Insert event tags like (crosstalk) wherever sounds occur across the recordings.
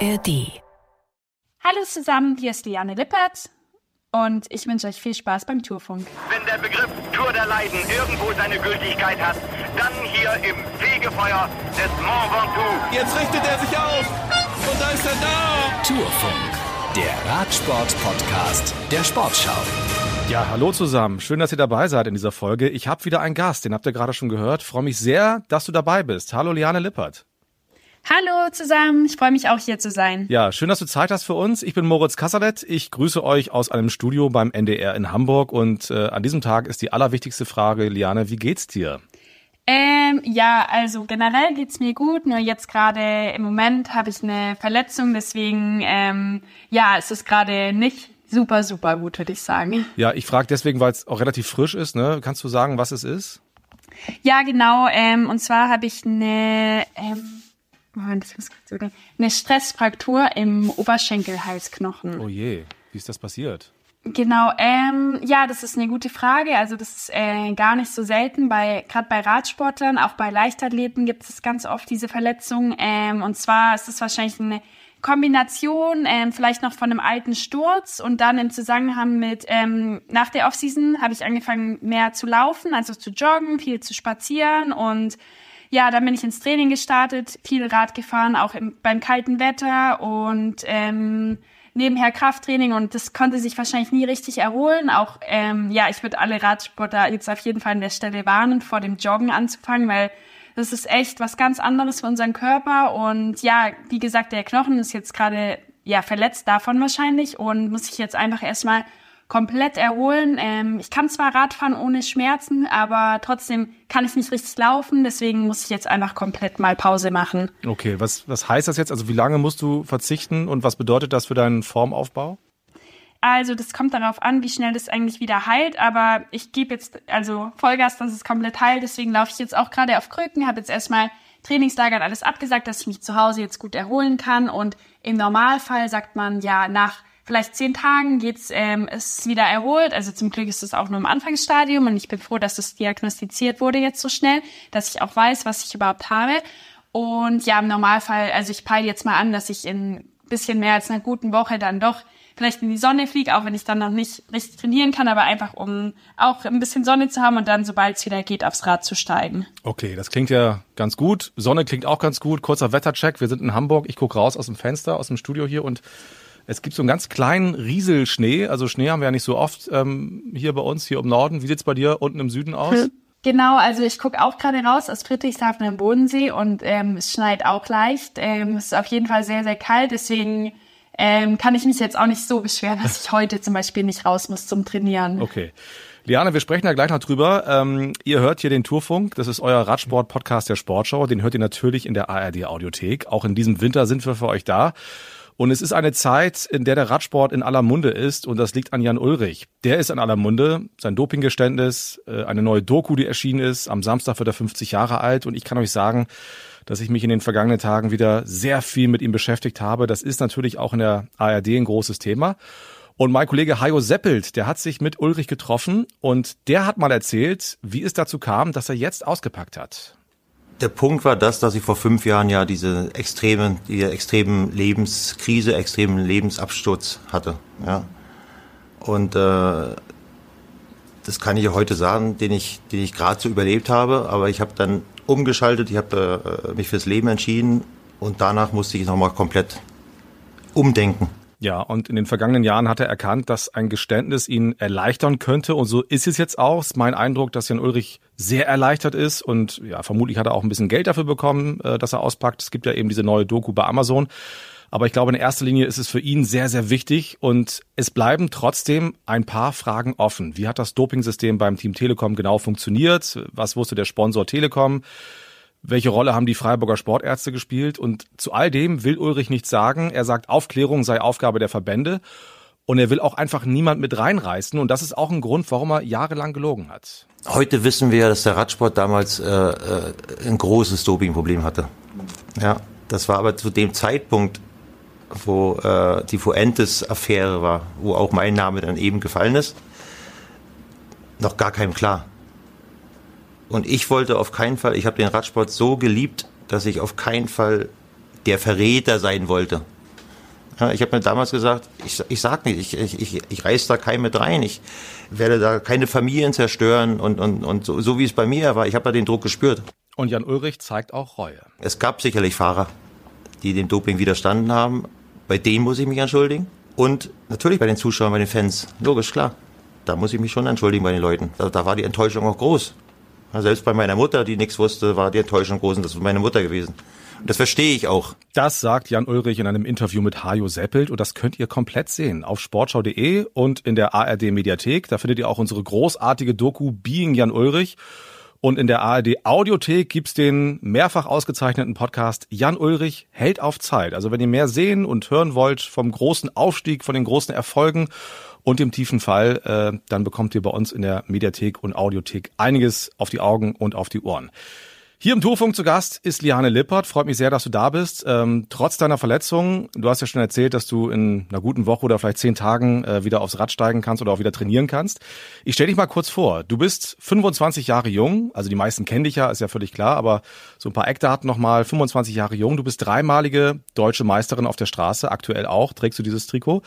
ARD. Hallo zusammen, hier ist Liane Lippert und ich wünsche euch viel Spaß beim Tourfunk. Wenn der Begriff Tour der Leiden irgendwo seine Gültigkeit hat, dann hier im Fegefeuer des Mont Ventoux. Jetzt richtet er sich auf und da ist er da. Tourfunk, der Radsport-Podcast der Sportschau. Ja, hallo zusammen. Schön, dass ihr dabei seid in dieser Folge. Ich habe wieder einen Gast, den habt ihr gerade schon gehört. Freue mich sehr, dass du dabei bist. Hallo Liane Lippert. Hallo zusammen, ich freue mich auch hier zu sein. Ja, schön, dass du Zeit hast für uns. Ich bin Moritz Kasserlet. Ich grüße euch aus einem Studio beim NDR in Hamburg und äh, an diesem Tag ist die allerwichtigste Frage, Liane, wie geht's dir? Ähm, ja, also generell geht's mir gut, nur jetzt gerade im Moment habe ich eine Verletzung, deswegen ähm, ja, es ist gerade nicht super, super gut, würde ich sagen. Ja, ich frage deswegen, weil es auch relativ frisch ist. Ne? Kannst du sagen, was es ist? Ja, genau. Ähm, und zwar habe ich eine ähm, Moment, das muss kurz überlegen. Eine Stressfraktur im Oberschenkelhalsknochen. Oh je, wie ist das passiert? Genau, ähm, ja, das ist eine gute Frage. Also das ist äh, gar nicht so selten. Bei gerade bei Radsportlern, auch bei Leichtathleten gibt es ganz oft diese Verletzung. Ähm, und zwar ist es wahrscheinlich eine Kombination, ähm, vielleicht noch von einem alten Sturz und dann im Zusammenhang mit ähm, nach der Offseason habe ich angefangen mehr zu laufen, also zu joggen, viel zu spazieren und ja, dann bin ich ins Training gestartet, viel Rad gefahren, auch im, beim kalten Wetter und ähm, nebenher Krafttraining und das konnte sich wahrscheinlich nie richtig erholen. Auch ähm, ja, ich würde alle Radsportler jetzt auf jeden Fall an der Stelle warnen, vor dem Joggen anzufangen, weil das ist echt was ganz anderes für unseren Körper. Und ja, wie gesagt, der Knochen ist jetzt gerade ja verletzt davon wahrscheinlich und muss sich jetzt einfach erstmal komplett erholen. Ähm, ich kann zwar Radfahren ohne Schmerzen, aber trotzdem kann ich nicht richtig laufen. Deswegen muss ich jetzt einfach komplett mal Pause machen. Okay, was, was heißt das jetzt? Also wie lange musst du verzichten und was bedeutet das für deinen Formaufbau? Also das kommt darauf an, wie schnell das eigentlich wieder heilt. Aber ich gebe jetzt also Vollgas, dass es komplett heilt. Deswegen laufe ich jetzt auch gerade auf Krücken, habe jetzt erstmal Trainingslager und alles abgesagt, dass ich mich zu Hause jetzt gut erholen kann. Und im Normalfall sagt man ja nach vielleicht zehn Tagen geht's, ähm, wieder erholt. Also zum Glück ist es auch nur im Anfangsstadium und ich bin froh, dass es diagnostiziert wurde jetzt so schnell, dass ich auch weiß, was ich überhaupt habe. Und ja, im Normalfall, also ich peile jetzt mal an, dass ich in bisschen mehr als einer guten Woche dann doch vielleicht in die Sonne fliege, auch wenn ich dann noch nicht richtig trainieren kann, aber einfach um auch ein bisschen Sonne zu haben und dann, sobald es wieder geht, aufs Rad zu steigen. Okay, das klingt ja ganz gut. Sonne klingt auch ganz gut. Kurzer Wettercheck. Wir sind in Hamburg. Ich gucke raus aus dem Fenster, aus dem Studio hier und es gibt so einen ganz kleinen Rieselschnee. Also Schnee haben wir ja nicht so oft ähm, hier bei uns, hier im Norden. Wie sieht's bei dir unten im Süden aus? (laughs) Genau, also ich gucke auch gerade raus aus Friedrichshafen am Bodensee und ähm, es schneit auch leicht. Ähm, es ist auf jeden Fall sehr, sehr kalt, deswegen ähm, kann ich mich jetzt auch nicht so beschweren, dass ich heute zum Beispiel nicht raus muss zum Trainieren. Okay. Liane, wir sprechen da gleich noch drüber. Ähm, ihr hört hier den Tourfunk, das ist euer Radsport-Podcast der Sportschau. Den hört ihr natürlich in der ARD-Audiothek. Auch in diesem Winter sind wir für euch da. Und es ist eine Zeit, in der der Radsport in aller Munde ist und das liegt an Jan Ulrich. Der ist in aller Munde. Sein Dopinggeständnis, äh, eine neue Doku, die erschienen ist. Am Samstag wird er 50 Jahre alt und ich kann euch sagen, dass ich mich in den vergangenen Tagen wieder sehr viel mit ihm beschäftigt habe. Das ist natürlich auch in der ARD ein großes Thema. Und mein Kollege Hajo Seppelt, der hat sich mit Ulrich getroffen und der hat mal erzählt, wie es dazu kam, dass er jetzt ausgepackt hat. Der Punkt war das, dass ich vor fünf Jahren ja diese extremen, die extremen Lebenskrise, extremen Lebensabsturz hatte. Ja. Und äh, das kann ich ja heute sagen, den ich, den ich gerade so überlebt habe. Aber ich habe dann umgeschaltet, ich habe äh, mich fürs Leben entschieden und danach musste ich nochmal komplett umdenken. Ja, und in den vergangenen Jahren hat er erkannt, dass ein Geständnis ihn erleichtern könnte. Und so ist es jetzt auch. Ist mein Eindruck, dass Jan Ulrich sehr erleichtert ist. Und ja, vermutlich hat er auch ein bisschen Geld dafür bekommen, äh, dass er auspackt. Es gibt ja eben diese neue Doku bei Amazon. Aber ich glaube, in erster Linie ist es für ihn sehr, sehr wichtig. Und es bleiben trotzdem ein paar Fragen offen. Wie hat das Dopingsystem beim Team Telekom genau funktioniert? Was wusste der Sponsor Telekom? Welche Rolle haben die Freiburger Sportärzte gespielt? Und zu all dem will Ulrich nichts sagen. Er sagt, Aufklärung sei Aufgabe der Verbände. Und er will auch einfach niemand mit reinreißen. Und das ist auch ein Grund, warum er jahrelang gelogen hat. Heute wissen wir, dass der Radsport damals äh, äh, ein großes Dopingproblem hatte. Ja, das war aber zu dem Zeitpunkt, wo äh, die Fuentes-Affäre war, wo auch mein Name dann eben gefallen ist, noch gar keinem klar. Und ich wollte auf keinen Fall, ich habe den Radsport so geliebt, dass ich auf keinen Fall der Verräter sein wollte. Ja, ich habe mir damals gesagt, ich, ich sag nicht, ich, ich, ich, ich reiß da keinen mit rein, ich werde da keine Familien zerstören und, und, und so, so wie es bei mir war, ich habe da den Druck gespürt. Und Jan Ulrich zeigt auch Reue. Es gab sicherlich Fahrer, die dem Doping widerstanden haben. Bei denen muss ich mich entschuldigen. Und natürlich bei den Zuschauern, bei den Fans. Logisch, klar. Da muss ich mich schon entschuldigen bei den Leuten. Da, da war die Enttäuschung auch groß. Selbst bei meiner Mutter, die nichts wusste, war die Enttäuschung groß und das war meine Mutter gewesen. Und das verstehe ich auch. Das sagt Jan Ulrich in einem Interview mit Hajo Seppelt und das könnt ihr komplett sehen auf sportschau.de und in der ARD Mediathek. Da findet ihr auch unsere großartige Doku Being Jan Ulrich. Und in der ARD Audiothek gibt's den mehrfach ausgezeichneten Podcast Jan Ulrich hält auf Zeit. Also wenn ihr mehr sehen und hören wollt vom großen Aufstieg, von den großen Erfolgen und dem tiefen Fall, äh, dann bekommt ihr bei uns in der Mediathek und Audiothek einiges auf die Augen und auf die Ohren. Hier im Tourfunk zu Gast ist Liane Lippert. Freut mich sehr, dass du da bist. Ähm, trotz deiner Verletzung, du hast ja schon erzählt, dass du in einer guten Woche oder vielleicht zehn Tagen äh, wieder aufs Rad steigen kannst oder auch wieder trainieren kannst. Ich stell dich mal kurz vor. Du bist 25 Jahre jung, also die meisten kennen dich ja, ist ja völlig klar, aber so ein paar Eckdaten nochmal. 25 Jahre jung, du bist dreimalige deutsche Meisterin auf der Straße, aktuell auch, trägst du dieses Trikot.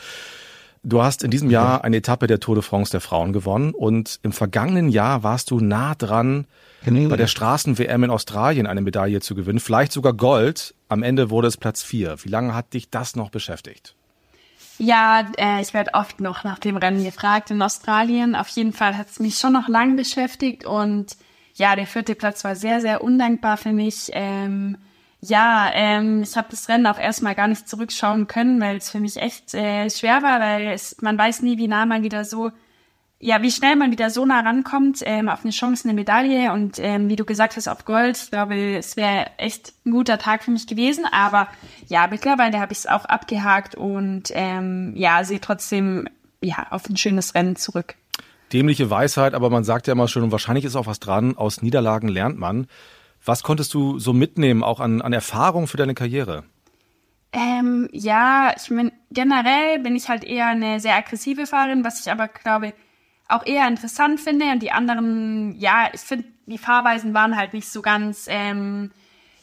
Du hast in diesem Jahr eine Etappe der Tour de France der Frauen gewonnen und im vergangenen Jahr warst du nah dran, bei der Straßen-WM in Australien eine Medaille zu gewinnen, vielleicht sogar Gold. Am Ende wurde es Platz vier. Wie lange hat dich das noch beschäftigt? Ja, äh, ich werde oft noch nach dem Rennen gefragt in Australien. Auf jeden Fall hat es mich schon noch lang beschäftigt und ja, der vierte Platz war sehr, sehr undankbar für mich. Ähm, ja, ähm, ich habe das Rennen auch erstmal gar nicht zurückschauen können, weil es für mich echt äh, schwer war, weil es, man weiß nie, wie nah man wieder so ja, wie schnell man wieder so nah rankommt ähm, auf eine Chance, eine Medaille und ähm, wie du gesagt hast, auf Gold. Ich glaube, es wäre echt ein guter Tag für mich gewesen. Aber ja, mittlerweile habe ich es auch abgehakt und ähm, ja, sehe trotzdem ja auf ein schönes Rennen zurück. Dämliche Weisheit, aber man sagt ja immer schon, und wahrscheinlich ist auch was dran, aus Niederlagen lernt man. Was konntest du so mitnehmen, auch an, an Erfahrung für deine Karriere? Ähm, ja, ich meine, generell bin ich halt eher eine sehr aggressive Fahrerin, was ich aber glaube, auch eher interessant finde. Und die anderen, ja, ich finde, die Fahrweisen waren halt nicht so ganz, ähm,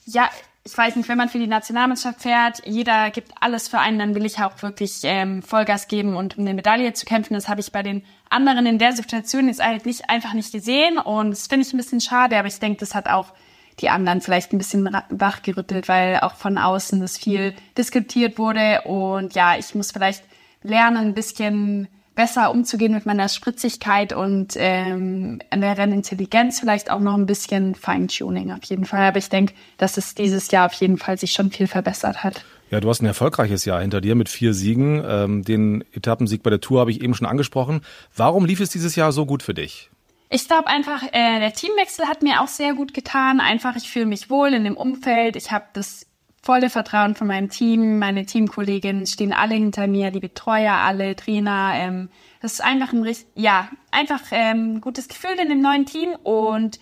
ja, ich weiß nicht, wenn man für die Nationalmannschaft fährt, jeder gibt alles für einen, dann will ich auch wirklich ähm, Vollgas geben und um eine Medaille zu kämpfen. Das habe ich bei den anderen in der Situation jetzt halt nicht einfach nicht gesehen und das finde ich ein bisschen schade, aber ich denke, das hat auch die anderen vielleicht ein bisschen wachgerüttelt, weil auch von außen das viel diskutiert wurde und ja, ich muss vielleicht lernen, ein bisschen besser umzugehen mit meiner Spritzigkeit und ähm, an der Rennintelligenz vielleicht auch noch ein bisschen Feintuning auf jeden Fall. Aber ich denke, dass es dieses Jahr auf jeden Fall sich schon viel verbessert hat. Ja, du hast ein erfolgreiches Jahr hinter dir mit vier Siegen. Ähm, den Etappensieg bei der Tour habe ich eben schon angesprochen. Warum lief es dieses Jahr so gut für dich? Ich glaube einfach, äh, der Teamwechsel hat mir auch sehr gut getan. Einfach, ich fühle mich wohl in dem Umfeld. Ich habe das volle Vertrauen von meinem Team. Meine Teamkolleginnen stehen alle hinter mir, die Betreuer, alle Trainer. Ähm, das ist einfach ein ja einfach ähm, gutes Gefühl in dem neuen Team und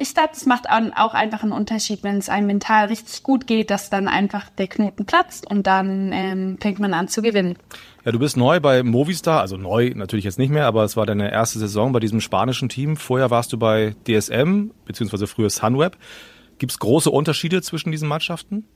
ich glaube, das macht auch einfach einen Unterschied, wenn es einem mental richtig gut geht, dass dann einfach der Knoten platzt und dann ähm, fängt man an zu gewinnen. Ja, du bist neu bei Movistar, also neu natürlich jetzt nicht mehr, aber es war deine erste Saison bei diesem spanischen Team. Vorher warst du bei DSM, beziehungsweise früher Sunweb. Gibt es große Unterschiede zwischen diesen Mannschaften?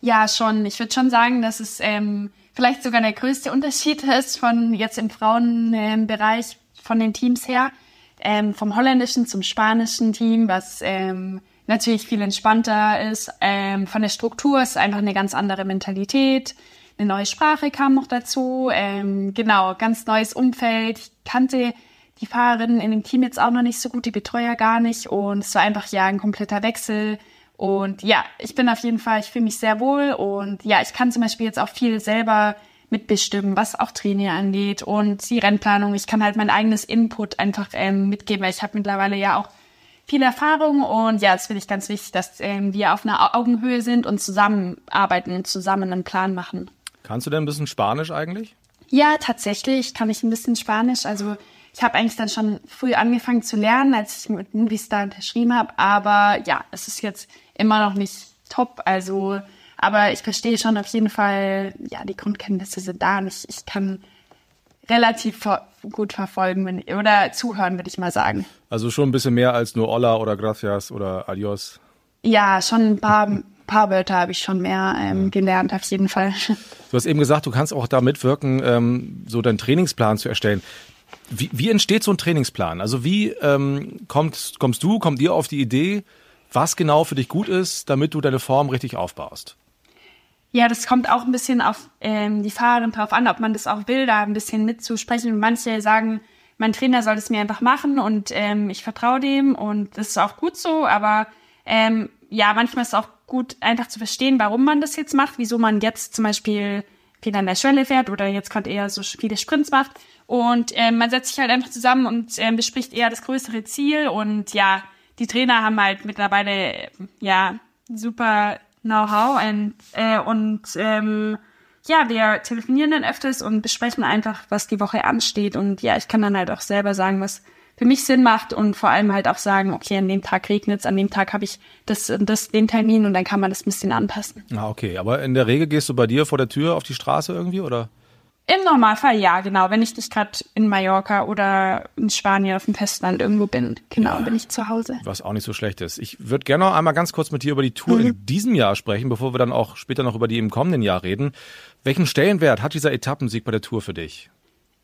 Ja, schon. Ich würde schon sagen, dass es ähm, vielleicht sogar der größte Unterschied (laughs) ist von jetzt im Frauenbereich ähm, von den Teams her. Ähm, vom holländischen zum spanischen Team, was ähm, natürlich viel entspannter ist. Ähm, von der Struktur ist einfach eine ganz andere Mentalität. Eine neue Sprache kam noch dazu. Ähm, genau, ganz neues Umfeld. Ich kannte die Fahrerinnen in dem Team jetzt auch noch nicht so gut, die Betreuer gar nicht. Und es war einfach ja ein kompletter Wechsel und ja, ich bin auf jeden Fall, ich fühle mich sehr wohl und ja, ich kann zum Beispiel jetzt auch viel selber mitbestimmen, was auch Training angeht und die Rennplanung. Ich kann halt mein eigenes Input einfach ähm, mitgeben, weil ich habe mittlerweile ja auch viel Erfahrung und ja, das finde ich ganz wichtig, dass ähm, wir auf einer Augenhöhe sind und zusammenarbeiten und zusammen einen Plan machen. Kannst du denn ein bisschen Spanisch eigentlich? Ja, tatsächlich kann ich ein bisschen Spanisch. Also ich habe eigentlich dann schon früh angefangen zu lernen, als ich mit Movistar unterschrieben habe. Aber ja, es ist jetzt immer noch nicht top. Also, aber ich verstehe schon auf jeden Fall, ja, die Grundkenntnisse sind da und ich, ich kann relativ gut verfolgen wenn, oder zuhören, würde ich mal sagen. Also schon ein bisschen mehr als nur Hola oder Gracias oder Adios. Ja, schon ein paar paar Wörter habe ich schon mehr ähm, gelernt, auf jeden Fall. Du hast eben gesagt, du kannst auch da mitwirken, ähm, so deinen Trainingsplan zu erstellen. Wie, wie entsteht so ein Trainingsplan? Also wie ähm, kommst, kommst du, kommt ihr auf die Idee, was genau für dich gut ist, damit du deine Form richtig aufbaust? Ja, das kommt auch ein bisschen auf ähm, die Fahrerin drauf an, ob man das auch will, da ein bisschen mitzusprechen. Manche sagen, mein Trainer soll es mir einfach machen und ähm, ich vertraue dem und das ist auch gut so, aber ähm, ja, manchmal ist es auch gut, einfach zu verstehen, warum man das jetzt macht, wieso man jetzt zum Beispiel viel an der Schwelle fährt oder jetzt gerade eher so viele Sprints macht. Und ähm, man setzt sich halt einfach zusammen und ähm, bespricht eher das größere Ziel. Und ja, die Trainer haben halt mittlerweile ja super Know-how äh, und ähm, ja, wir telefonieren dann öfters und besprechen einfach, was die Woche ansteht. Und ja, ich kann dann halt auch selber sagen, was für mich Sinn macht und vor allem halt auch sagen, okay, an dem Tag regnet's, an dem Tag habe ich das, das, den Termin und dann kann man das ein bisschen anpassen. Ah, okay. Aber in der Regel gehst du bei dir vor der Tür auf die Straße irgendwie, oder? Im Normalfall ja, genau. Wenn ich nicht gerade in Mallorca oder in Spanien auf dem Festland irgendwo bin, genau, ja, bin ich zu Hause. Was auch nicht so schlecht ist. Ich würde gerne noch einmal ganz kurz mit dir über die Tour mhm. in diesem Jahr sprechen, bevor wir dann auch später noch über die im kommenden Jahr reden. Welchen Stellenwert hat dieser Etappensieg bei der Tour für dich?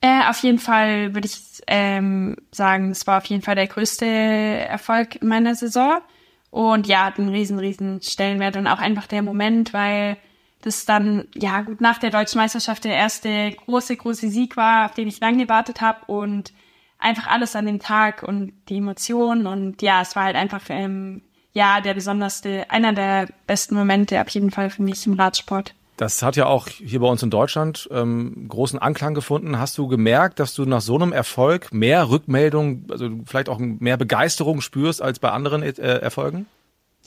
Äh, auf jeden Fall würde ich ähm, sagen, es war auf jeden Fall der größte Erfolg meiner Saison. Und ja, hat einen riesen, riesen Stellenwert und auch einfach der Moment, weil das dann, ja gut, nach der Deutschen Meisterschaft der erste große, große Sieg war, auf den ich lange gewartet habe und einfach alles an dem Tag und die Emotionen und ja, es war halt einfach, ähm, ja, der besonderste, einer der besten Momente auf jeden Fall für mich im Radsport. Das hat ja auch hier bei uns in Deutschland ähm, großen Anklang gefunden. Hast du gemerkt, dass du nach so einem Erfolg mehr Rückmeldung, also vielleicht auch mehr Begeisterung spürst als bei anderen äh, Erfolgen?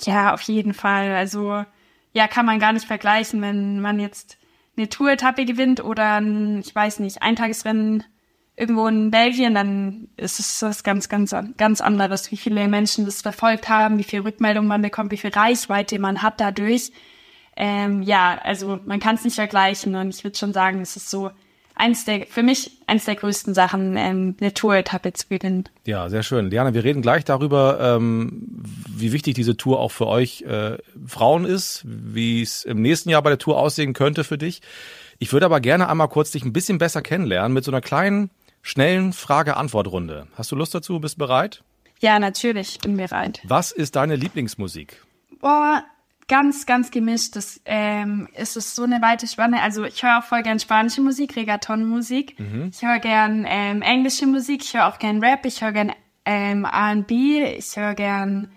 Ja, auf jeden Fall. Also ja, kann man gar nicht vergleichen, wenn man jetzt eine Tour-Etappe gewinnt oder ein, ich weiß nicht, Eintagesrennen irgendwo in Belgien, dann ist es was ganz, ganz, ganz anderes, wie viele Menschen das verfolgt haben, wie viel Rückmeldung man bekommt, wie viel Reichweite man hat dadurch. Ähm, ja, also man kann es nicht vergleichen und ich würde schon sagen, es ist so eins der, für mich eins der größten Sachen, ähm, eine Tour-Etappe zu gewinnen. Ja, sehr schön. Diana, wir reden gleich darüber, ähm, wie wichtig diese Tour auch für euch äh, Frauen ist, wie es im nächsten Jahr bei der Tour aussehen könnte für dich. Ich würde aber gerne einmal kurz dich ein bisschen besser kennenlernen mit so einer kleinen, schnellen Frage-Antwort-Runde. Hast du Lust dazu? Bist bereit? Ja, natürlich, bin bereit. Was ist deine Lieblingsmusik? Boah, ganz, ganz gemischt. Das ähm, ist es so eine weite Spanne. Also ich höre auch voll gern spanische Musik, Reggaeton-Musik. Mhm. Ich höre gern ähm, englische Musik. Ich höre auch gern Rap. Ich höre gern ähm, R&B. Ich höre gern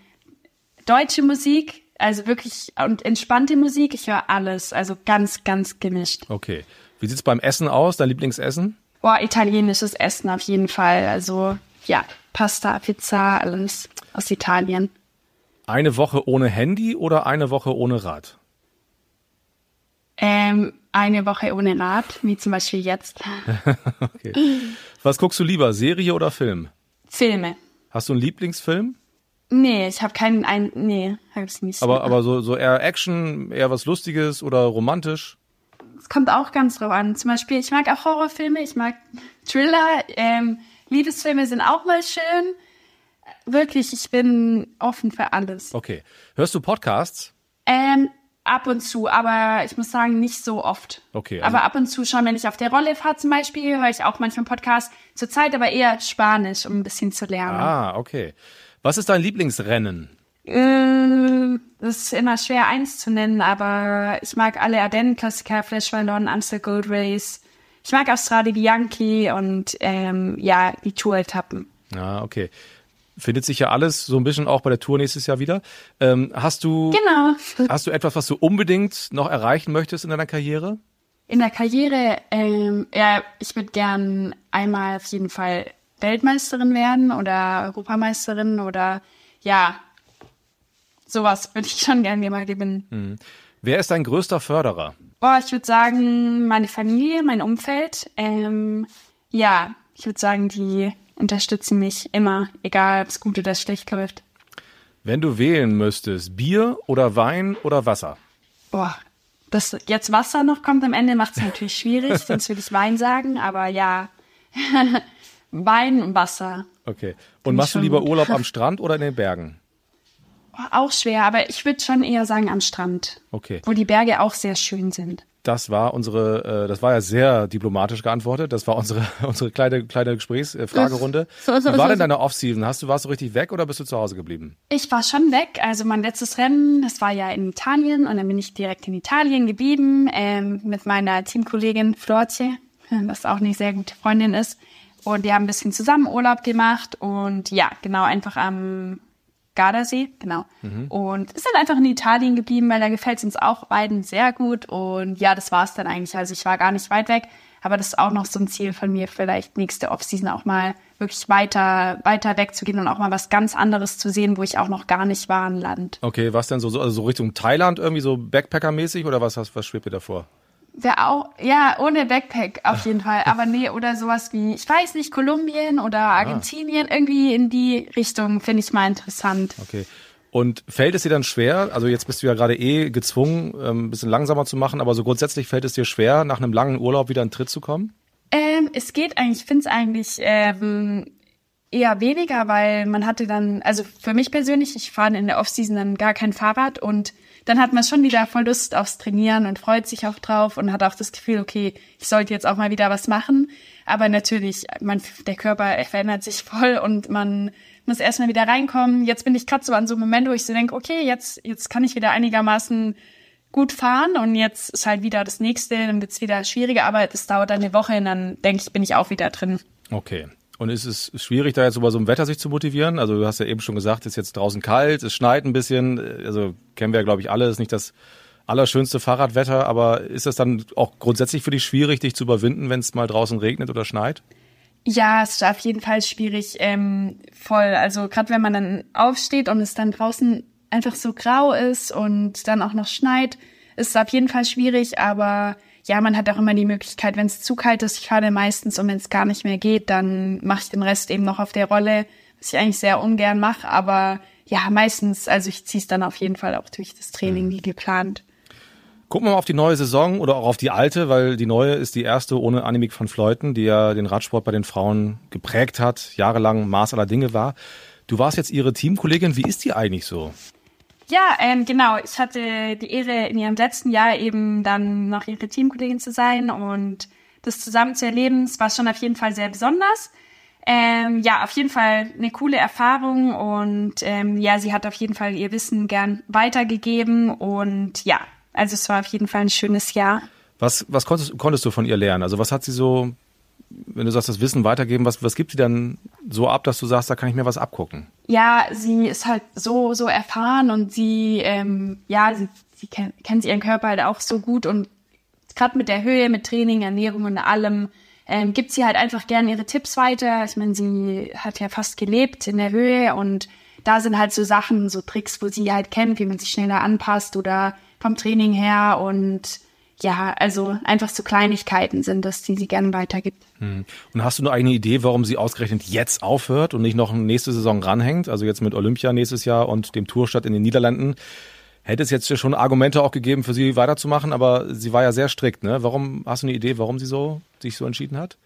deutsche Musik. Also wirklich und entspannte Musik. Ich höre alles. Also ganz, ganz gemischt. Okay. Wie sieht's beim Essen aus? Dein Lieblingsessen? Boah, italienisches Essen auf jeden Fall. Also ja, Pasta, Pizza, alles aus Italien. Eine Woche ohne Handy oder eine Woche ohne Rad? Ähm, eine Woche ohne Rad, wie zum Beispiel jetzt. (laughs) okay. Was guckst du lieber, Serie oder Film? Filme. Hast du einen Lieblingsfilm? Nee, ich habe keinen, ein, nee, habe ich nicht. Aber, aber so, so eher Action, eher was Lustiges oder romantisch? Es kommt auch ganz drauf an. Zum Beispiel, ich mag auch Horrorfilme, ich mag Thriller, ähm, Liebesfilme sind auch mal schön wirklich, ich bin offen für alles. Okay. Hörst du Podcasts? Ähm, ab und zu, aber ich muss sagen, nicht so oft. Okay. Also aber ab und zu schon, wenn ich auf der Rolle fahre zum Beispiel, höre ich auch manchmal Podcasts. Zurzeit aber eher Spanisch, um ein bisschen zu lernen. Ah, okay. Was ist dein Lieblingsrennen? Äh, das ist immer schwer eins zu nennen, aber ich mag alle Ardennen-Klassiker, Flash Wallon, Amstel Gold Race. Ich mag Australi Bianchi und ähm, ja, die Tour-Etappen. Ah, okay findet sich ja alles so ein bisschen auch bei der Tour nächstes Jahr wieder. Ähm, hast du genau. hast du etwas, was du unbedingt noch erreichen möchtest in deiner Karriere? In der Karriere, ähm, ja, ich würde gern einmal auf jeden Fall Weltmeisterin werden oder Europameisterin oder ja, sowas würde ich schon gerne mal gewinnen. Mhm. Wer ist dein größter Förderer? Boah, ich würde sagen, meine Familie, mein Umfeld. Ähm, ja, ich würde sagen, die unterstützen mich immer, egal ob es gut oder schlecht läuft. Wenn du wählen müsstest, Bier oder Wein oder Wasser? Boah, dass jetzt Wasser noch kommt am Ende, macht es natürlich schwierig, (laughs) sonst würde ich Wein sagen, aber ja, (laughs) Wein und Wasser. Okay. Und machst du lieber. Urlaub (laughs) am Strand oder in den Bergen? Auch schwer, aber ich würde schon eher sagen am Strand. Okay. Wo die Berge auch sehr schön sind. Das war unsere, äh, das war ja sehr diplomatisch geantwortet. Das war unsere (laughs) unsere kleine kleine Gesprächsfragerunde. So, so, Wie war so, denn so. deine Offseason? Hast du warst du richtig weg oder bist du zu Hause geblieben? Ich war schon weg. Also mein letztes Rennen, das war ja in Italien und dann bin ich direkt in Italien geblieben ähm, mit meiner Teamkollegin Florce, (laughs) was auch eine sehr gute Freundin ist. Und wir haben ein bisschen zusammen Urlaub gemacht und ja, genau, einfach am Gardasee, genau. Und ist dann einfach in Italien geblieben, weil da gefällt es uns auch beiden sehr gut. Und ja, das war es dann eigentlich. Also ich war gar nicht weit weg, aber das ist auch noch so ein Ziel von mir, vielleicht nächste Offseason auch mal wirklich weiter, weiter wegzugehen und auch mal was ganz anderes zu sehen, wo ich auch noch gar nicht war, ein Land. Okay, was denn so, so, also so Richtung Thailand irgendwie so Backpacker-mäßig oder was, was, was schwebt dir davor? Wäre auch, ja, ohne Backpack auf jeden Fall. Aber nee, oder sowas wie, ich weiß nicht, Kolumbien oder Argentinien, irgendwie in die Richtung finde ich mal interessant. Okay. Und fällt es dir dann schwer, also jetzt bist du ja gerade eh gezwungen, ähm, ein bisschen langsamer zu machen, aber so grundsätzlich fällt es dir schwer, nach einem langen Urlaub wieder in Tritt zu kommen? Ähm, es geht eigentlich, ich finde es eigentlich ähm, eher weniger, weil man hatte dann, also für mich persönlich, ich fahre in der Offseason dann gar kein Fahrrad und dann hat man schon wieder voll Lust aufs Trainieren und freut sich auch drauf und hat auch das Gefühl, okay, ich sollte jetzt auch mal wieder was machen. Aber natürlich, man, der Körper verändert sich voll und man muss erstmal wieder reinkommen. Jetzt bin ich gerade so an so einem Moment, wo ich so denke, okay, jetzt, jetzt kann ich wieder einigermaßen gut fahren und jetzt ist halt wieder das nächste, dann wird's wieder schwieriger, aber das dauert eine Woche und dann denke ich, bin ich auch wieder drin. Okay. Und ist es schwierig, da jetzt über so ein Wetter sich zu motivieren? Also du hast ja eben schon gesagt, es ist jetzt draußen kalt, es schneit ein bisschen, also kennen wir ja, glaube ich, alle, ist nicht das allerschönste Fahrradwetter, aber ist das dann auch grundsätzlich für dich schwierig, dich zu überwinden, wenn es mal draußen regnet oder schneit? Ja, es ist auf jeden Fall schwierig, ähm, voll. Also gerade wenn man dann aufsteht und es dann draußen einfach so grau ist und dann auch noch schneit, ist es auf jeden Fall schwierig, aber ja, man hat auch immer die Möglichkeit, wenn es zu kalt ist, ich fahre meistens und wenn es gar nicht mehr geht, dann mache ich den Rest eben noch auf der Rolle, was ich eigentlich sehr ungern mache, aber ja, meistens, also ich ziehe es dann auf jeden Fall auch durch das Training wie geplant. Gucken wir mal auf die neue Saison oder auch auf die alte, weil die neue ist die erste ohne Annemiek van Fleuten, die ja den Radsport bei den Frauen geprägt hat, jahrelang Maß aller Dinge war. Du warst jetzt ihre Teamkollegin, wie ist die eigentlich so? Ja, ähm, genau. Ich hatte die Ehre, in ihrem letzten Jahr eben dann noch ihre Teamkollegin zu sein und das zusammen zu erleben. Es war schon auf jeden Fall sehr besonders. Ähm, ja, auf jeden Fall eine coole Erfahrung und ähm, ja, sie hat auf jeden Fall ihr Wissen gern weitergegeben und ja, also es war auf jeden Fall ein schönes Jahr. Was, was konntest, konntest du von ihr lernen? Also was hat sie so, wenn du sagst, das Wissen weitergeben, was, was gibt sie dann so ab, dass du sagst, da kann ich mir was abgucken? Ja, sie ist halt so, so erfahren und sie, ähm, ja, sie, sie kennt, kennt ihren Körper halt auch so gut und gerade mit der Höhe, mit Training, Ernährung und allem, ähm, gibt sie halt einfach gerne ihre Tipps weiter. Ich meine, sie hat ja fast gelebt in der Höhe und da sind halt so Sachen, so Tricks, wo sie halt kennt, wie man sich schneller anpasst oder vom Training her und ja, also einfach so Kleinigkeiten sind das, die sie gerne weitergibt. Und hast du eine eigene Idee, warum sie ausgerechnet jetzt aufhört und nicht noch nächste Saison ranhängt? Also jetzt mit Olympia nächstes Jahr und dem Tourstart in den Niederlanden. Hätte es jetzt schon Argumente auch gegeben, für sie weiterzumachen, aber sie war ja sehr strikt, ne? Warum, hast du eine Idee, warum sie so, sich so entschieden hat?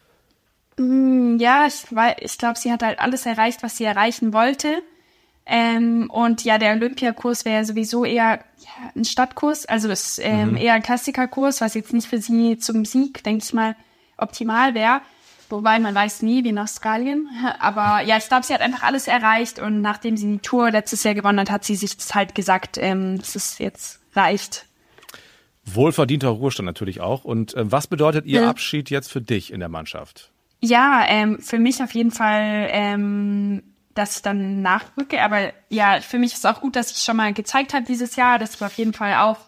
Ja, ich, ich glaube, sie hat halt alles erreicht, was sie erreichen wollte. Ähm, und ja, der Olympiakurs wäre sowieso eher ja, ein Stadtkurs, also ist ähm, eher ein Klassikerkurs, was jetzt nicht für sie zum Sieg, denke ich mal, optimal wäre. Wobei man weiß nie, wie in Australien. (laughs) Aber ja, ich glaube, sie hat einfach alles erreicht und nachdem sie die Tour letztes Jahr gewonnen hat, hat sie sich das halt gesagt, ähm, dass es jetzt reicht. Wohlverdienter Ruhestand natürlich auch. Und äh, was bedeutet ihr Ja. Abschied jetzt für dich in der Mannschaft? Ja, ähm, für mich auf jeden Fall, ähm, ich dann nachrücke. Aber ja, für mich ist auch gut, dass ich schon mal gezeigt habe dieses Jahr, dass ich auf jeden Fall auch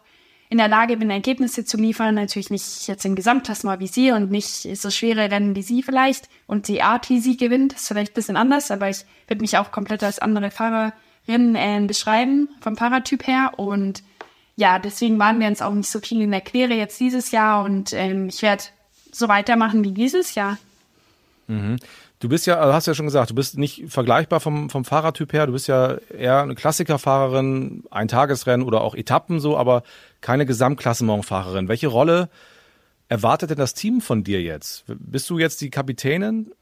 in der Lage bin, Ergebnisse zu liefern. Natürlich nicht jetzt im Gesamtklassement wie sie und nicht so schwere Rennen wie sie vielleicht. Und die Art, wie sie gewinnt, ist vielleicht ein bisschen anders, aber ich würde mich auch komplett als andere Fahrerin äh, beschreiben, vom Fahrertyp her. Und ja, deswegen waren wir uns auch nicht so viel in der Quere jetzt dieses Jahr und ähm, ich werde so weitermachen wie dieses Jahr. Du bist ja, also hast ja schon gesagt, du bist nicht vergleichbar vom, vom Fahrertyp her. Du bist ja eher eine Klassikerfahrerin, ein Tagesrennen oder auch Etappen so, aber keine Gesamtklassementfahrerin. Welche Rolle erwartet denn das Team von dir jetzt? Bist du jetzt die Kapitänin?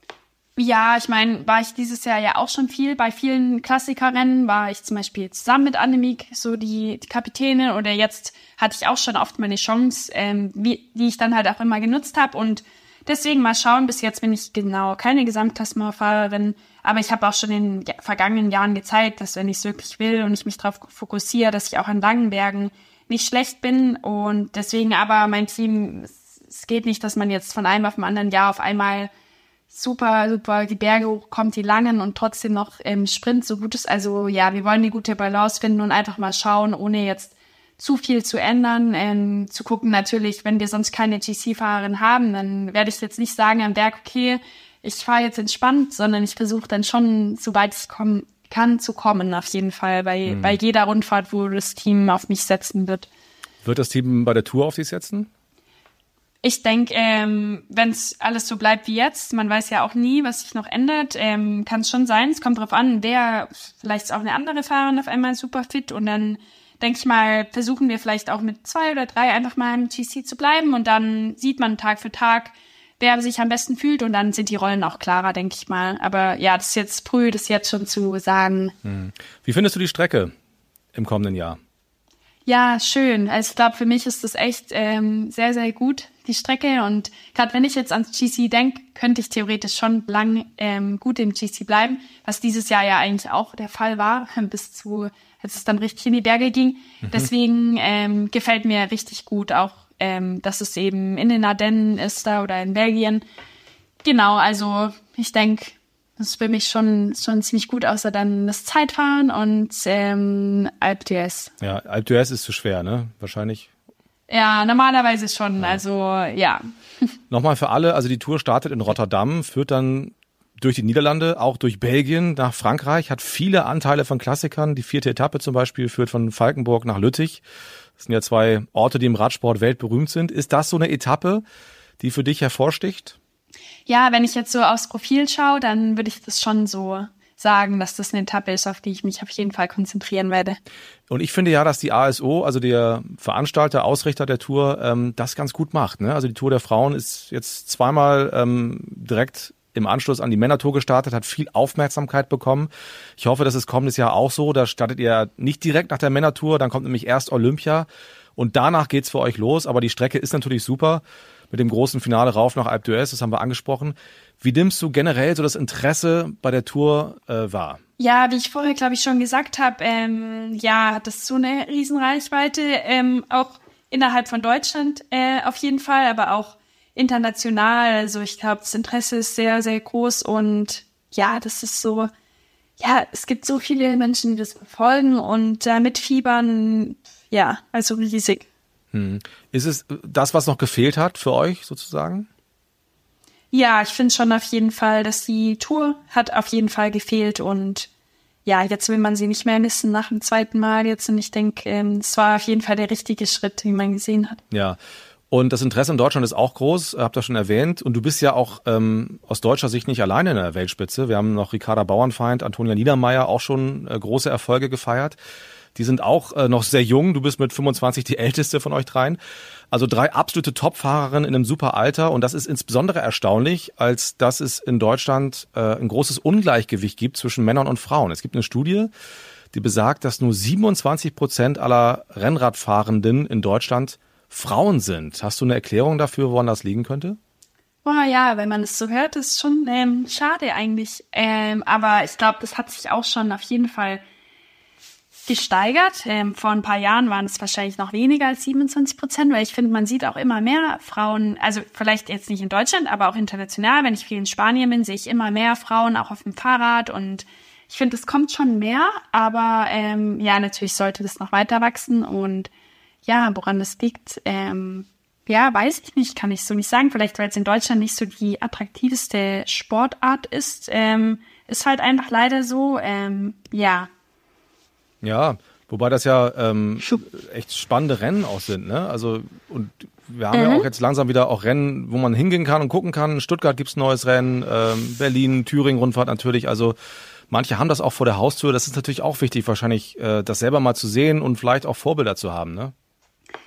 Ja, ich meine, war ich dieses Jahr ja auch schon viel. Bei vielen Klassikerrennen war ich zum Beispiel zusammen mit Annemiek so die, die Kapitänin oder jetzt hatte ich auch schon oft meine Chance, ähm, wie, die ich dann halt auch immer genutzt habe und deswegen mal schauen. Bis jetzt bin ich genau keine Gesamtklassemenfahrerin, aber ich habe auch schon in den vergangenen Jahren gezeigt, dass wenn ich es wirklich will und ich mich darauf fokussiere, dass ich auch an langen Bergen nicht schlecht bin und deswegen aber mein Team, es geht nicht, dass man jetzt von einem auf dem anderen Jahr auf einmal super, super die Berge hochkommt, die langen und trotzdem noch im Sprint so gut ist. Also ja, wir wollen eine gute Balance finden und einfach mal schauen, ohne jetzt zu viel zu ändern, ähm, zu gucken natürlich, wenn wir sonst keine GC-Fahrerin haben, dann werde ich jetzt nicht sagen am Berg, okay, ich fahre jetzt entspannt, sondern ich versuche dann schon, soweit ich kommen kann, zu kommen, auf jeden Fall, bei, mhm. bei jeder Rundfahrt, wo das Team auf mich setzen wird. Wird das Team bei der Tour auf dich setzen? Ich denke, ähm, wenn es alles so bleibt wie jetzt, man weiß ja auch nie, was sich noch ändert, ähm, kann es schon sein. Es kommt drauf an, wer, vielleicht ist auch eine andere Fahrerin auf einmal super fit und dann denke ich mal, versuchen wir vielleicht auch mit zwei oder drei einfach mal im GC zu bleiben und dann sieht man Tag für Tag, wer sich am besten fühlt und dann sind die Rollen auch klarer, denke ich mal. Aber ja, das ist jetzt früh, das jetzt schon zu sagen. Hm. Wie findest du die Strecke im kommenden Jahr? Ja, schön. Also ich glaube, für mich ist das echt ähm, sehr, sehr gut, die Strecke. Und gerade wenn ich jetzt ans GC denke, könnte ich theoretisch schon lang ähm, gut im GC bleiben, was dieses Jahr ja eigentlich auch der Fall war, (laughs) bis zu, als es dann richtig in die Berge ging. Mhm. Deswegen ähm, gefällt mir richtig gut auch, ähm, dass es eben in den Ardennen ist da oder in Belgien. Genau, also ich denke, das ist für mich schon, schon ziemlich gut, außer dann das Zeitfahren und ähm, Alp d'Huez. Ja, Alp d'Huez ist zu schwer, ne? Wahrscheinlich. Ja, normalerweise schon. Ja. Also ja. (laughs) Nochmal für alle, also die Tour startet in Rotterdam, führt dann durch die Niederlande, auch durch Belgien nach Frankreich, hat viele Anteile von Klassikern. Die vierte Etappe zum Beispiel führt von Falkenburg nach Lüttich. Das sind ja zwei Orte, die im Radsport weltberühmt sind. Ist das so eine Etappe, die für dich hervorsticht? Ja, wenn ich jetzt so aufs Profil schaue, dann würde ich das schon so sagen, dass das eine Etappe ist, auf die ich mich auf jeden Fall konzentrieren werde. Und ich finde ja, dass die ASO, also der Veranstalter, Ausrichter der Tour, ähm, das ganz gut macht. Ne? Also die Tour der Frauen ist jetzt zweimal ähm, direkt im Anschluss an die Männertour gestartet, hat viel Aufmerksamkeit bekommen. Ich hoffe, das ist kommendes Jahr auch so. Da startet ihr nicht direkt nach der Männertour, dann kommt nämlich erst Olympia und danach geht's für euch los. Aber die Strecke ist natürlich super mit dem großen Finale rauf nach Alpe d'Huez, das haben wir angesprochen. Wie nimmst du generell so das Interesse bei der Tour äh, wahr? Ja, wie ich vorher, glaube ich, schon gesagt habe, ähm, ja, das ist so eine Riesenreichweite, ähm, auch innerhalb von Deutschland äh, auf jeden Fall, aber auch international. Also ich glaube, das Interesse ist sehr, sehr groß und ja, das ist so, ja, es gibt so viele Menschen, die das verfolgen und äh, mitfiebern. Ja, also riesig. Hm. Ist es das, was noch gefehlt hat für euch sozusagen? Ja, ich finde schon auf jeden Fall, dass die Tour hat auf jeden Fall gefehlt und ja, jetzt will man sie nicht mehr missen nach dem zweiten Mal jetzt und ich denke, ähm, es war auf jeden Fall der richtige Schritt, den man gesehen hat. Ja. Und das Interesse in Deutschland ist auch groß, habt ihr schon erwähnt. Und du bist ja auch ähm, aus deutscher Sicht nicht alleine in der Weltspitze. Wir haben noch Ricarda Bauernfeind, Antonia Niedermeyer auch schon äh, große Erfolge gefeiert. Die sind auch äh, noch sehr jung. Du bist mit 25 die (laughs) älteste von euch dreien. Also drei absolute Top-Fahrerinnen in einem super Alter. Und das ist insbesondere erstaunlich, als dass es in Deutschland äh, ein großes Ungleichgewicht gibt zwischen Männern und Frauen. Es gibt eine Studie, die besagt, dass nur 27 Prozent aller Rennradfahrenden in Deutschland Frauen sind. Hast du eine Erklärung dafür, woran das liegen könnte? Boah, ja, wenn man es so hört, ist schon ähm, schade eigentlich. Ähm, aber ich glaube, das hat sich auch schon auf jeden Fall gesteigert. Ähm, vor ein paar Jahren waren es wahrscheinlich noch weniger als 27 Prozent, weil ich finde, man sieht auch immer mehr Frauen, also vielleicht jetzt nicht in Deutschland, aber auch international. Wenn ich viel in Spanien bin, sehe ich immer mehr Frauen auch auf dem Fahrrad und ich finde, es kommt schon mehr, aber ähm, ja, natürlich sollte das noch weiter wachsen und ja, woran das liegt, ähm, ja, weiß ich nicht, kann ich so nicht sagen. Vielleicht, weil es in Deutschland nicht so die attraktivste Sportart ist, ähm, ist halt einfach leider so, ähm, ja, ja, wobei das ja ähm, echt spannende Rennen auch sind, ne? Also und wir haben mhm. ja auch jetzt langsam wieder auch Rennen, wo man hingehen kann und gucken kann. In Stuttgart gibt's ein neues Rennen, ähm, Berlin, Thüringen, Rundfahrt natürlich. Also manche haben das auch vor der Haustür. Das ist natürlich auch wichtig, wahrscheinlich äh, das selber mal zu sehen und vielleicht auch Vorbilder zu haben, ne?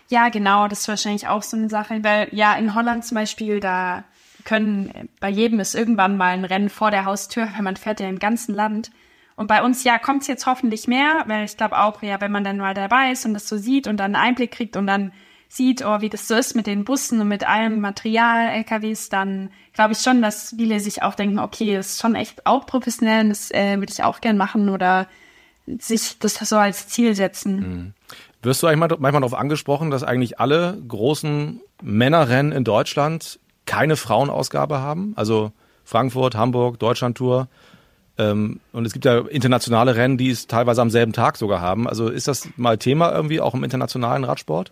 Ja, genau, das ist wahrscheinlich auch so eine Sache, weil ja in Holland zum Beispiel, da können, bei jedem ist irgendwann mal ein Rennen vor der Haustür, weil man fährt ja im ganzen Land. Und bei uns, ja, kommt es jetzt hoffentlich mehr, weil ich glaube auch, ja, wenn man dann mal dabei ist und das so sieht und dann einen Einblick kriegt und dann sieht, oh, wie das so ist mit den Bussen und mit allem Material, LKWs, dann glaube ich schon, dass viele sich auch denken, okay, das ist schon echt auch professionell das äh, würde ich auch gern machen oder sich das so als Ziel setzen. Mhm. Wirst du eigentlich mal, manchmal darauf angesprochen, dass eigentlich alle großen Männerrennen in Deutschland keine Frauenausgabe haben? Also Frankfurt, Hamburg, Deutschlandtour. Ähm, und es gibt ja internationale Rennen, die es teilweise am selben Tag sogar haben. Also ist das mal Thema irgendwie auch im internationalen Radsport?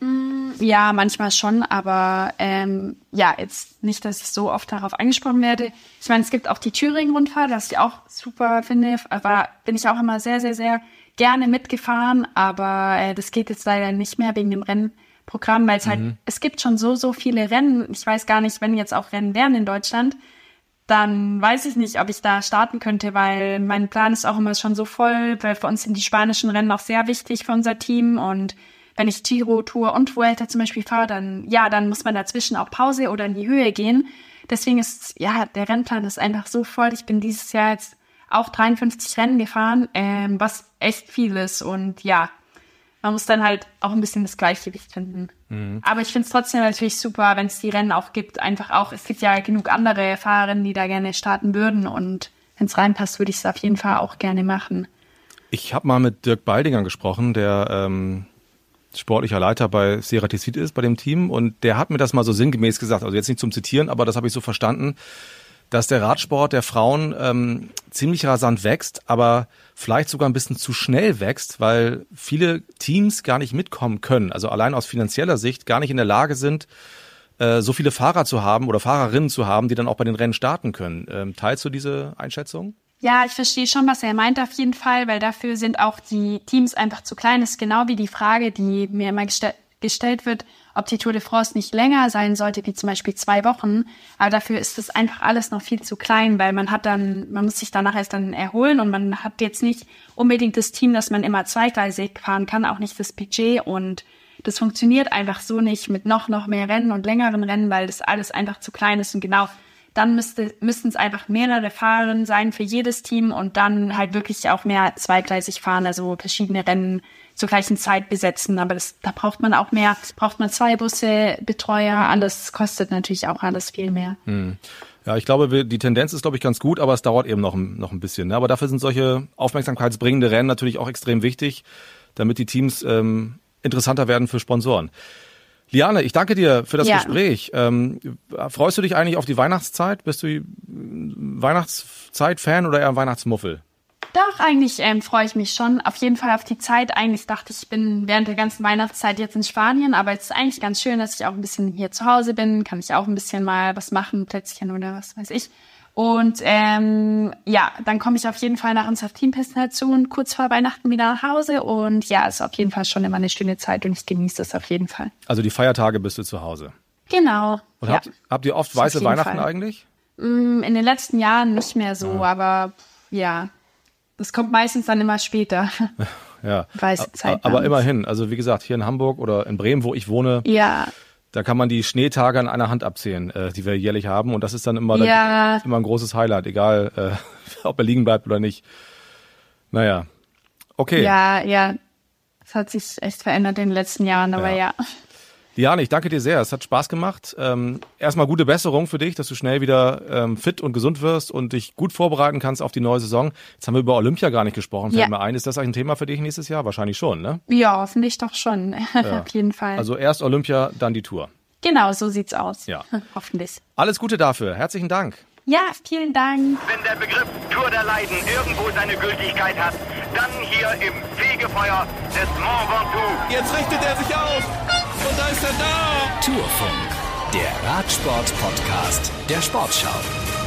Mm, ja, manchmal schon, aber ähm, ja, jetzt nicht, dass ich so oft darauf angesprochen werde. Ich meine, es gibt auch die Thüringen-Rundfahrt, was ich auch super finde, aber bin ich auch immer sehr, sehr, sehr gerne mitgefahren, aber äh, das geht jetzt leider nicht mehr wegen dem Rennprogramm, weil es halt, mhm. halt, es gibt schon so, so viele Rennen. Ich weiß gar nicht, wenn jetzt auch Rennen wären in Deutschland, dann weiß ich nicht, ob ich da starten könnte, weil mein Plan ist auch immer schon so voll, weil für uns sind die spanischen Rennen auch sehr wichtig für unser Team und wenn ich Giro, Tour und Vuelta zum Beispiel fahre, dann, ja, dann muss man dazwischen auch Pause oder in die Höhe gehen. Deswegen ist, ja, der Rennplan ist einfach so voll. Ich bin dieses Jahr jetzt auch 53 Rennen gefahren, ähm, was echt viel ist. Und ja, man muss dann halt auch ein bisschen das Gleichgewicht finden. Mhm. Aber ich finde es trotzdem natürlich super, wenn es die Rennen auch gibt. Einfach auch, es gibt ja genug andere Fahrerinnen, die da gerne starten würden. Und wenn es reinpasst, würde ich es auf jeden Fall auch gerne machen. Ich habe mal mit Dirk Baldinger gesprochen, der ähm, sportlicher Leiter bei Seratisvid ist, bei dem Team. Und der hat mir das mal so sinngemäß gesagt, also jetzt nicht zum Zitieren, aber das habe ich so verstanden, dass der Radsport der Frauen ähm, ziemlich rasant wächst, aber vielleicht sogar ein bisschen zu schnell wächst, weil viele Teams gar nicht mitkommen können, also allein aus finanzieller Sicht gar nicht in der Lage sind, äh, so viele Fahrer zu haben oder Fahrerinnen zu haben, die dann auch bei den Rennen starten können. Ähm, teilst du diese Einschätzung? Ja, ich verstehe schon, was er meint auf jeden Fall, weil dafür sind auch die Teams einfach zu klein. Das ist genau wie die Frage, die mir immer gestell gestellt wird, ob die Tour de France nicht länger sein sollte, wie zum Beispiel zwei Wochen. Aber dafür ist das einfach alles noch viel zu klein, weil man hat dann, man muss sich danach erst dann erholen und man hat jetzt nicht unbedingt das Team, dass man immer zweigleisig fahren kann, auch nicht das Budget und das funktioniert einfach so nicht mit noch, noch mehr Rennen und längeren Rennen, weil das alles einfach zu klein ist und genau dann müsste, müssten es einfach mehrere Fahrerinnen sein für jedes Team und dann halt wirklich auch mehr zweigleisig fahren, also verschiedene Rennen zur gleichen Zeit besetzen. Aber das, da braucht man auch mehr, braucht man zwei Busse, Betreuer, alles kostet natürlich auch alles viel mehr. Hm. Ja, ich glaube, die Tendenz ist, glaube ich, ganz gut, aber es dauert eben noch, noch ein bisschen. Ne? Aber dafür sind solche aufmerksamkeitsbringende Rennen natürlich auch extrem wichtig, damit die Teams ähm, interessanter werden für Sponsoren. Liane, ich danke dir für das ja. Gespräch. Ähm, freust du dich eigentlich auf die Weihnachtszeit? Bist du Weihnachtszeit-Fan oder eher Weihnachtsmuffel? Doch, eigentlich ähm, freue ich mich schon. Auf jeden Fall auf die Zeit. Eigentlich dachte ich, ich bin während der ganzen Weihnachtszeit jetzt in Spanien, aber es ist eigentlich ganz schön, dass ich auch ein bisschen hier zu Hause bin. Kann ich auch ein bisschen mal was machen, Plätzchen oder was weiß ich. Und ähm, ja, dann komme ich auf jeden Fall nach unserer Teampräsentation kurz vor Weihnachten wieder nach Hause. Und ja, es ist auf jeden Fall schon immer eine schöne Zeit und ich genieße das auf jeden Fall. Also die Feiertage bist du zu Hause. Genau. Und ja. habt, habt ihr oft weiße Weihnachten Fall. eigentlich? Mm, in den letzten Jahren nicht mehr so, ja. aber ja, das kommt meistens dann immer später. (laughs) ja. Weiße Zeit. Aber immerhin, also wie gesagt, hier in Hamburg oder in Bremen, wo ich wohne. Ja da kann man die Schneetage an einer Hand abzählen, äh, die wir jährlich haben. Und das ist dann immer, ja. dann, immer ein großes Highlight, egal äh, (laughs) ob er liegen bleibt oder nicht. Naja. Okay. Ja, ja. Es hat sich echt verändert in den letzten Jahren, aber ja. ja. Diane, ich danke dir sehr. Es hat Spaß gemacht. Ähm, erstmal gute Besserung für dich, dass du schnell wieder ähm, fit und gesund wirst und dich gut vorbereiten kannst auf die neue Saison. Jetzt haben wir über Olympia gar nicht gesprochen, fällt ja. mir ein. Ist das eigentlich ein Thema für dich nächstes Jahr? Wahrscheinlich schon, ne? Ja, finde ich doch schon. (laughs) Ja. auf jeden Fall. Also erst Olympia, dann die Tour. Genau, so sieht's aus. Ja. (laughs) Hoffentlich. Alles Gute dafür. Herzlichen Dank. Ja, vielen Dank. Wenn der Begriff Tour der Leiden irgendwo seine Gültigkeit hat, dann hier im Fegefeuer des Mont Ventoux. Jetzt richtet er sich auf und da ist er da. Tourfunk, der Radsport-Podcast der Sportschau.